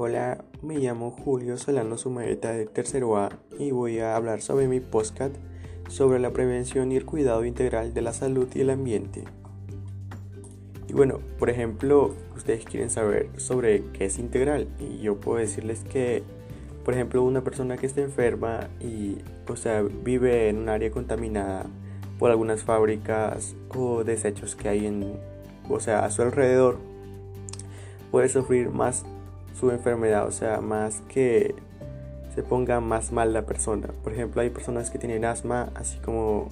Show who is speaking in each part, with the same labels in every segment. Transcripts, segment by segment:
Speaker 1: Hola, me llamo Julio Solano Sumareta de Tercero A y voy a hablar sobre mi podcast sobre la prevención y el cuidado integral de la salud y el ambiente. Y bueno, por ejemplo, ustedes quieren saber sobre qué es integral y yo puedo decirles que, por ejemplo, una persona que está enferma y, o sea, vive en un área contaminada por algunas fábricas o desechos que hay en, o sea, a su alrededor, puede sufrir más su enfermedad, o sea, más que se ponga más mal la persona. Por ejemplo, hay personas que tienen asma, así como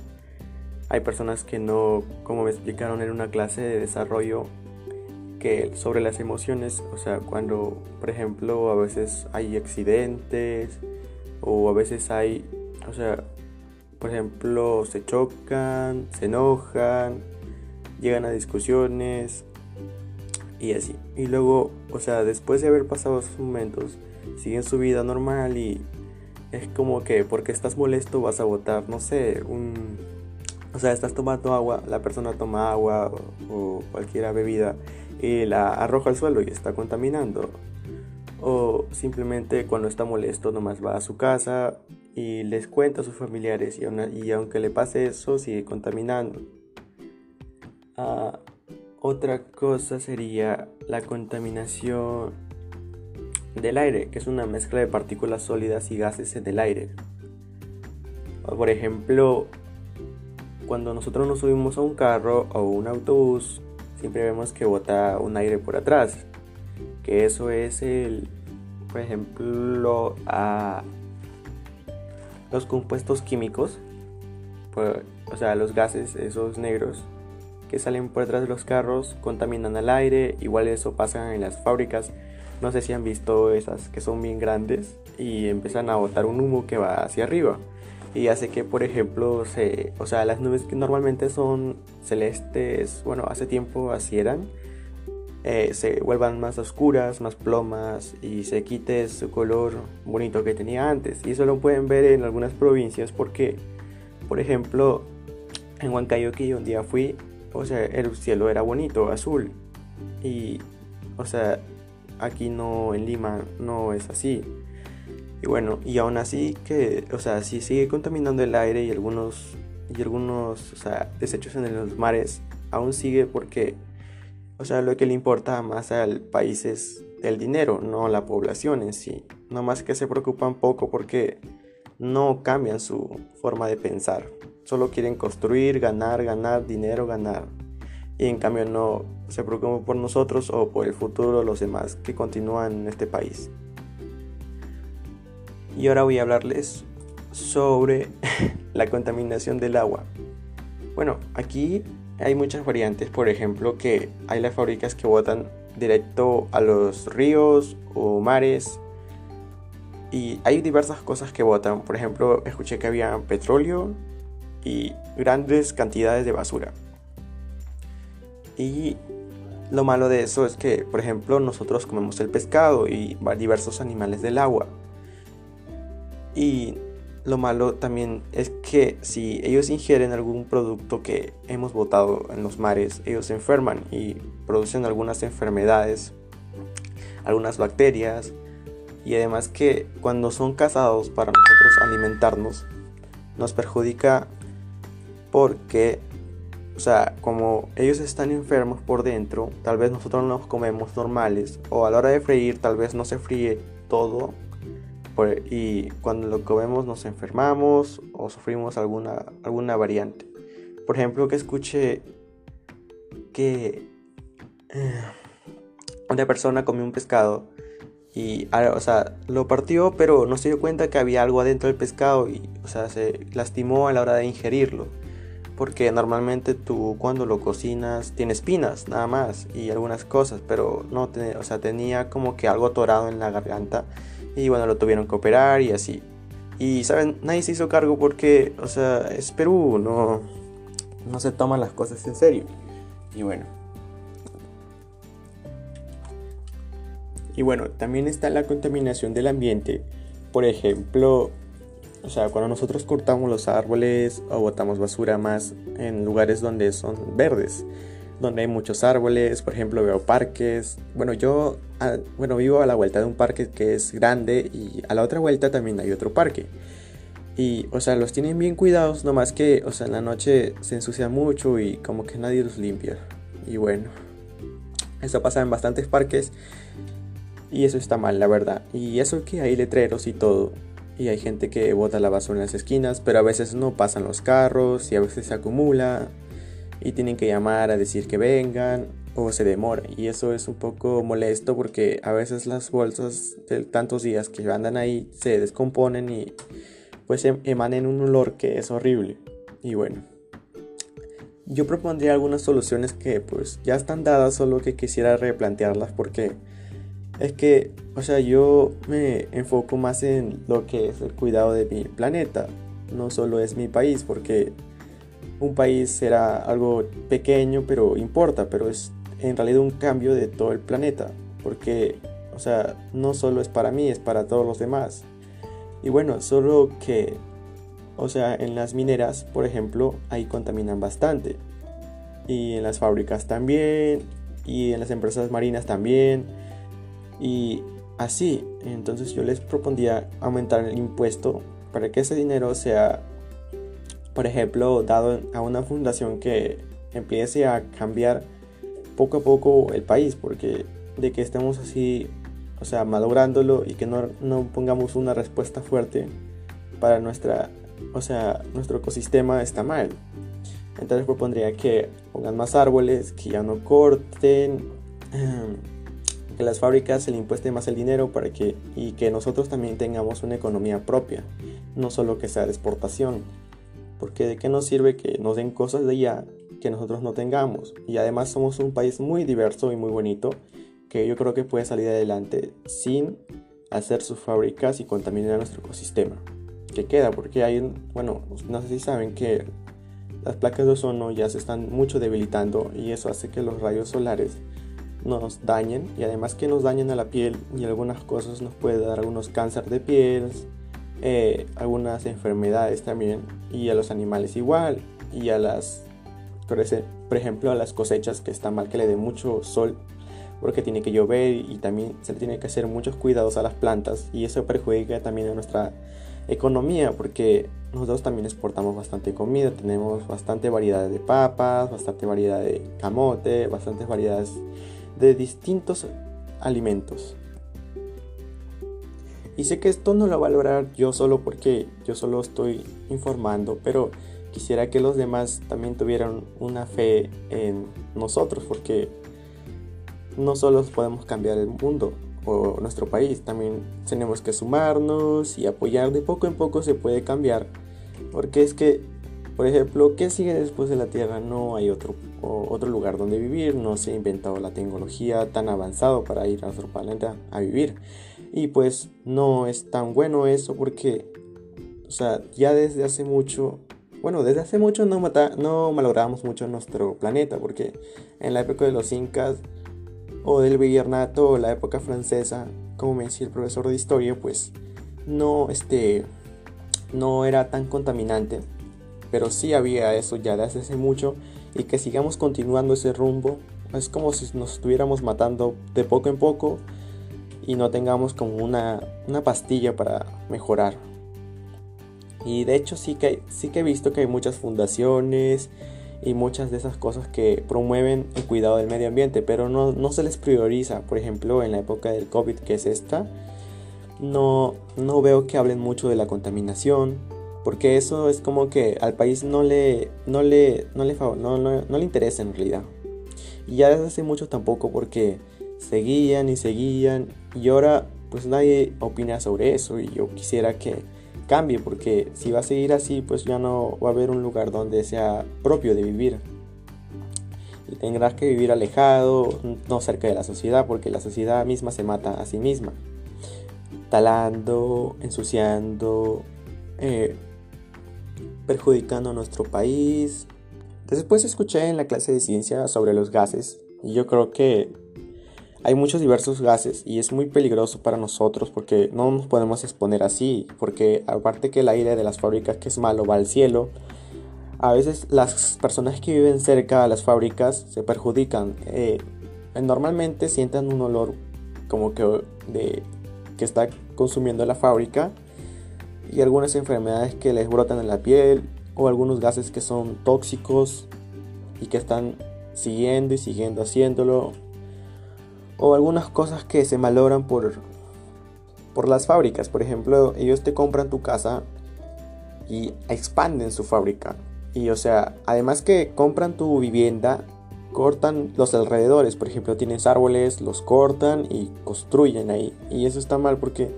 Speaker 1: hay personas que no, como me explicaron en una clase de desarrollo, que sobre las emociones, o sea, cuando, por ejemplo, a veces hay accidentes o a veces hay, o sea, por ejemplo, se chocan, se enojan, llegan a discusiones, y así. Y luego, o sea, después de haber pasado esos momentos, siguen su vida normal y es como que porque estás molesto vas a botar, no sé, un... O sea, estás tomando agua, la persona toma agua o, cualquier bebida y la arroja al suelo y está contaminando. O simplemente cuando está molesto nomás va a su casa y les cuenta a sus familiares y, aunque le pase eso sigue contaminando. Ah, otra cosa sería la contaminación del aire, que es una mezcla de partículas sólidas y gases en el aire. Por ejemplo, cuando nosotros nos subimos a un carro o un autobús, siempre vemos que bota un aire por atrás. Que eso es el, por ejemplo, a los compuestos químicos, o sea, los gases, esos negros, que salen por detrás de los carros, contaminan el aire, igual eso pasa en las fábricas. No sé si han visto esas que son bien grandes y empiezan a botar un humo que va hacia arriba y hace que por ejemplo se, o sea, las nubes que normalmente son celestes, bueno, hace tiempo así eran, eh, se vuelvan más oscuras, más plomas y se quite su color bonito que tenía antes. Y eso lo pueden ver en algunas provincias porque, por ejemplo, en Huancayo que yo un día fui, o sea, el cielo era bonito, azul. Y, o sea, aquí no, en Lima, no es así. Y bueno, y aún así que, o sea, si sigue contaminando el aire y algunos, y algunos, o sea, desechos en los mares, aún sigue porque, o sea, lo que le importa más al país es el dinero, no la población en sí. No más que se preocupan poco porque no cambian su forma de pensar. Solo quieren construir, ganar, ganar, dinero, ganar. Y en cambio no se preocupan por nosotros o por el futuro de los demás que continúan en este país. Y ahora voy a hablarles sobre la contaminación del agua. Bueno, aquí hay muchas variantes, por ejemplo, que hay las fábricas que botan directo a los ríos o mares y hay diversas cosas que botan. Por ejemplo, escuché que había petróleo, y grandes cantidades de basura. Y lo malo de eso es que, por ejemplo, nosotros comemos el pescado y diversos animales del agua. Y lo malo también es que si ellos ingieren algún producto que hemos botado en los mares, ellos se enferman y producen algunas enfermedades, algunas bacterias. Y además que cuando son cazados para nosotros alimentarnos, nos perjudica porque, o sea, como ellos están enfermos por dentro, tal vez nosotros no los comemos normales, o a la hora de freír tal vez no se fríe todo, y cuando lo comemos nos enfermamos o sufrimos alguna, alguna variante. Por ejemplo, que escuché que eh, una persona comió un pescado y, ah, o sea, lo partió, pero no se dio cuenta que había algo adentro del pescado y, o sea, se lastimó a la hora de ingerirlo porque normalmente tú cuando lo cocinas tiene espinas nada más y algunas cosas, pero no, o sea, tenía como que algo atorado en la garganta y bueno, lo tuvieron que operar y así. Y saben, nadie se hizo cargo porque, o sea, es Perú, no, no se toman las cosas en serio. Y bueno. Y bueno, también está la contaminación del ambiente. Por ejemplo, o sea, cuando nosotros cortamos los árboles o botamos basura más en lugares donde son verdes. donde hay muchos árboles, por ejemplo veo parques. Bueno, yo ah, bueno, vivo a la vuelta de un parque que es grande y a la otra vuelta también hay otro parque. Y, o sea, los tienen bien cuidados, nomás que, o sea, en la noche se ensucia mucho y como que nadie los limpia. Y bueno, eso pasa en bastantes parques y eso está mal, la verdad. Y eso que hay letreros y todo. Y hay gente que bota la basura en las esquinas, pero a veces no pasan los carros y a veces se acumula y tienen que llamar a decir que vengan o se demora. Y eso es un poco molesto porque a veces las bolsas de tantos días que andan ahí se descomponen y pues em, emanen un olor que es horrible. Y bueno, yo propondría algunas soluciones que pues ya están dadas, solo que quisiera replantearlas porque es que, o sea, yo me enfoco más en lo que es el cuidado de mi planeta, no solo es mi país, porque un país será algo pequeño, pero importa, pero es en realidad un cambio de todo el planeta, porque, o sea, no solo es para mí, es para todos los demás. Y bueno, solo que, o sea, en las mineras, por ejemplo, ahí contaminan bastante. Y en las fábricas también, y en las empresas marinas también. Y así, entonces yo les propondría aumentar el impuesto para que ese dinero sea, por ejemplo, dado a una fundación que empiece a cambiar poco a poco el país, porque de que estemos así o sea, malográndolo y que no, no pongamos una respuesta fuerte para nuestra, o sea, nuestro ecosistema está mal. Entonces propondría que pongan más árboles, que ya no corten, que las fábricas se le impueste más el dinero para que y que nosotros también tengamos una economía propia, no solo que sea de exportación. Porque de qué nos sirve que nos den cosas de allá que nosotros no tengamos. Y además somos un país muy diverso y muy bonito que yo creo que puede salir adelante sin hacer sus fábricas y contaminar nuestro ecosistema. Que queda, porque hay, bueno, no sé si saben que las placas de ozono ya se están mucho debilitando y eso hace que los rayos solares nos dañen y además que nos dañen a la piel y algunas cosas nos puede dar algunos cáncer de piel, eh, algunas enfermedades también y a los animales igual y a las, por ejemplo, a las cosechas que está mal que le dé mucho sol porque tiene que llover y también se le tiene que hacer muchos cuidados a las plantas y eso perjudica también a nuestra economía porque nosotros también exportamos bastante comida, tenemos bastante variedad de papas, bastante variedad de camote, bastantes variedades de distintos alimentos. Y sé que esto no lo va a lograr yo solo porque yo solo estoy informando, pero quisiera que los demás también tuvieran una fe en nosotros porque no solo podemos cambiar el mundo o nuestro país, también tenemos que sumarnos y apoyar. De poco en poco se puede cambiar, porque es que, por ejemplo, ¿qué sigue después de la Tierra? No hay otro, otro lugar donde vivir, no se ha inventado la tecnología tan avanzado para ir a otro planeta a vivir. Y pues no es tan bueno eso porque, o sea, ya desde hace mucho bueno, desde hace mucho no, no malográbamos mucho nuestro planeta, porque en la época de los incas o del virreinato o la época francesa, como me decía el profesor de historia, pues no, este, no era tan contaminante, pero sí había eso ya desde hace mucho y que sigamos continuando ese rumbo es como si nos estuviéramos matando de poco en poco y no tengamos como una, una pastilla para mejorar. Y de hecho sí que, sí que he visto que hay muchas fundaciones y muchas de esas cosas que promueven el cuidado del medio ambiente, pero no, no se les prioriza. Por ejemplo, en la época del COVID, que es esta, no, no veo que hablen mucho de la contaminación, porque eso es como que al país no le, no le, no le, no, le interesa en realidad. Y ya desde hace mucho tampoco porque seguían y seguían y ahora pues nadie opina sobre eso y yo quisiera que cambie, porque si va a seguir así, pues ya no va a haber un lugar donde sea propio de vivir. Y tendrás que vivir alejado, no cerca de la sociedad, porque la sociedad misma se mata a sí misma. Talando, ensuciando, eh, perjudicando a nuestro país. Después escuché en la clase de ciencia sobre los gases y yo creo que hay muchos diversos gases y es muy peligroso para nosotros porque no nos podemos exponer así, porque aparte que el aire de las fábricas que es malo va al cielo, a veces las personas que viven cerca de las fábricas se perjudican. Eh, normalmente sienten un olor como que de que está consumiendo la fábrica y algunas enfermedades que les brotan en la piel o algunos gases que son tóxicos y que están siguiendo y siguiendo haciéndolo. O algunas cosas que se malogran por por las fábricas. Por ejemplo ellos te compran tu casa y expanden su fábrica. Y o sea además que compran tu vivienda cortan los alrededores. Por ejemplo tienes árboles los cortan y construyen ahí. Y eso está mal porque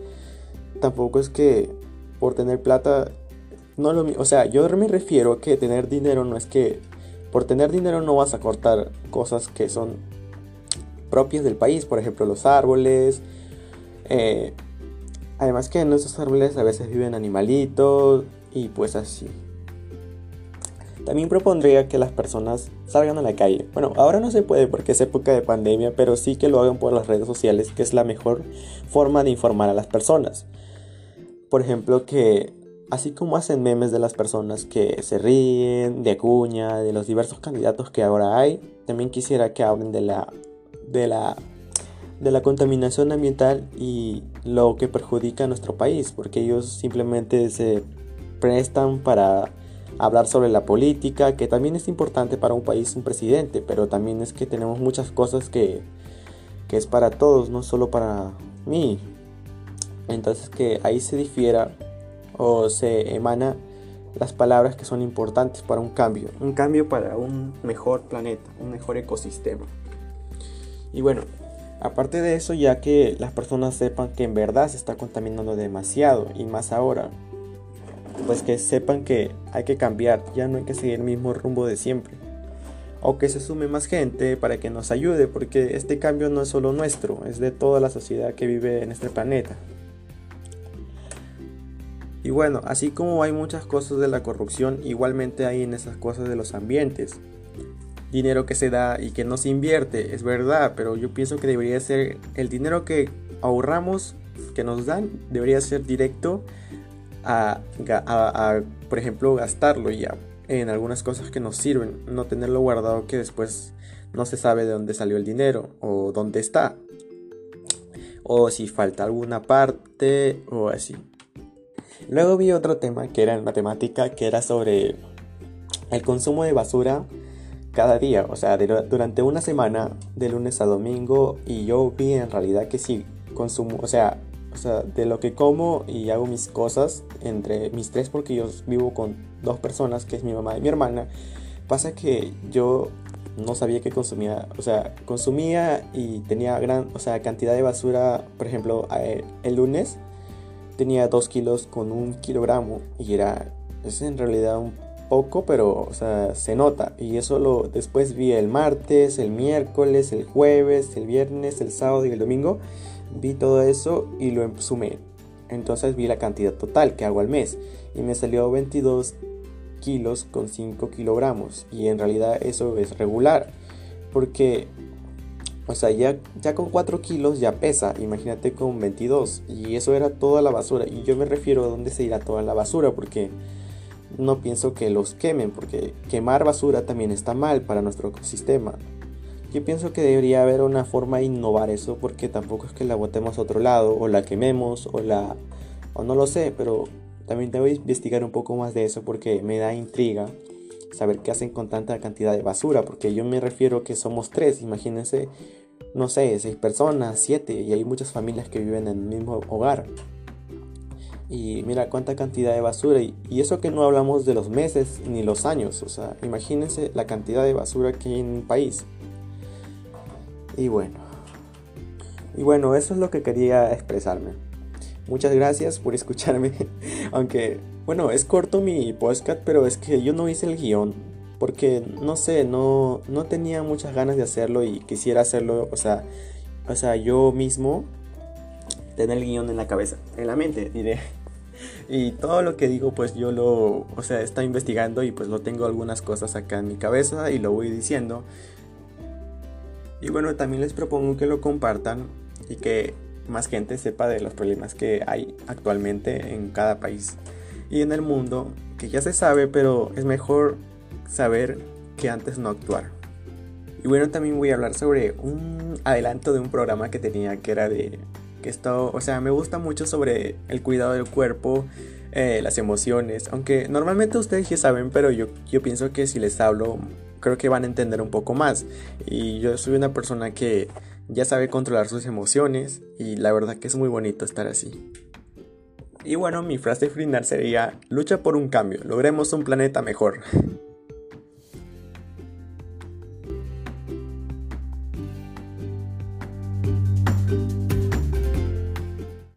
Speaker 1: tampoco es que por tener plata no lo o sea yo me refiero a que tener dinero no es que por tener dinero no vas a cortar cosas que son propias del país, por ejemplo los árboles. Eh, además que en esos árboles a veces viven animalitos y pues así. También propondría que las personas salgan a la calle. Bueno, ahora no se puede porque es época de pandemia, pero sí que lo hagan por las redes sociales, que es la mejor forma de informar a las personas. Por ejemplo, que Así como hacen memes de las personas que se ríen, de Acuña, de los diversos candidatos que ahora hay, también quisiera que hablen de la, de la, de la contaminación ambiental y lo que perjudica a nuestro país, porque ellos simplemente se prestan para hablar sobre la política, que también es importante para un país, un presidente, pero también es que tenemos muchas cosas que, que es para todos, no solo para mí. Entonces que ahí se difiera o se emana las palabras que son importantes para un cambio, un cambio para un mejor planeta, un mejor ecosistema. Y bueno, aparte de eso, ya que las personas sepan que en verdad se está contaminando demasiado y más ahora, pues que sepan que hay que cambiar, ya no hay que seguir el mismo rumbo de siempre. O que se sume más gente para que nos ayude, porque este cambio no es solo nuestro, es de toda la sociedad que vive en este planeta. Y bueno, así como hay muchas cosas de la corrupción, igualmente hay en esas cosas de los ambientes. Dinero que se da y que no se invierte, es verdad, pero yo pienso que debería ser el dinero que ahorramos, que nos dan, debería ser directo a, por ejemplo, gastarlo ya en algunas cosas que nos sirven, no tenerlo guardado que después no se sabe de dónde salió el dinero o dónde está. O si falta alguna parte o así. Luego vi otro tema que era en matemática, que era sobre el consumo de basura cada día, o sea, durante una semana, de lunes a domingo, y yo vi en realidad que sí, consumo, o sea, o sea, de lo que como y hago mis cosas entre mis tres, porque yo vivo con dos personas, que es mi mamá y mi hermana, pasa que yo no sabía que consumía, o sea, consumía y tenía gran, o sea, cantidad de basura, por ejemplo, eh, el lunes tenía 2 kilos con un kilogramo y era, es en realidad un poco, pero o sea, se nota. Y eso lo después vi el martes, el miércoles, el jueves, el viernes, el sábado y el domingo. Vi todo eso y lo sumé. Entonces vi la cantidad total que hago al mes y me salió 22 kilos con 5 kilogramos. Y en realidad eso es regular porque o sea, ya, ya con 4 kilos ya pesa, imagínate con 22. Y eso era toda la basura. Y yo me refiero a dónde se irá toda la basura, porque no pienso que los quemen, porque quemar basura también está mal para nuestro ecosistema. Yo pienso que debería haber una forma de innovar eso, porque tampoco es que la botemos a otro lado, o la quememos, o la... o no lo sé, pero también debo investigar un poco más de eso porque me da intriga saber qué hacen con tanta cantidad de basura, porque yo me refiero que somos tres, imagínense, no sé, seis personas, siete, y hay muchas familias que viven en el mismo hogar. Y mira cuánta cantidad de basura, y, eso que no hablamos de los meses ni los años, o sea, imagínense la cantidad de basura que hay en un país. Y bueno, y bueno, eso es lo que quería expresarme. Muchas gracias por escucharme, aunque bueno, es corto mi podcast, pero es que yo no hice el guion. Porque no sé, no, no tenía muchas ganas de hacerlo y quisiera hacerlo, o sea, o sea, yo mismo tener el guion en la cabeza, en la mente, diré. Y todo lo que digo, pues yo lo, o sea, está investigando y pues lo tengo algunas cosas acá en mi cabeza y lo voy diciendo. Y bueno, también les propongo que lo compartan y que más gente sepa de los problemas que hay actualmente en cada país y en el mundo, que ya se sabe, pero es mejor saber que antes no actuar. Y bueno, también voy a hablar sobre un adelanto de un programa que tenía que era de que esto, o sea, me gusta mucho sobre el cuidado del cuerpo, eh, las emociones, aunque normalmente ustedes ya saben, pero yo, yo pienso que si les hablo, creo que van a entender un poco más. Y yo soy una persona que ya sabe controlar sus emociones y la verdad que es muy bonito estar así. Y bueno, mi frase final sería, lucha por un cambio, logremos un planeta mejor.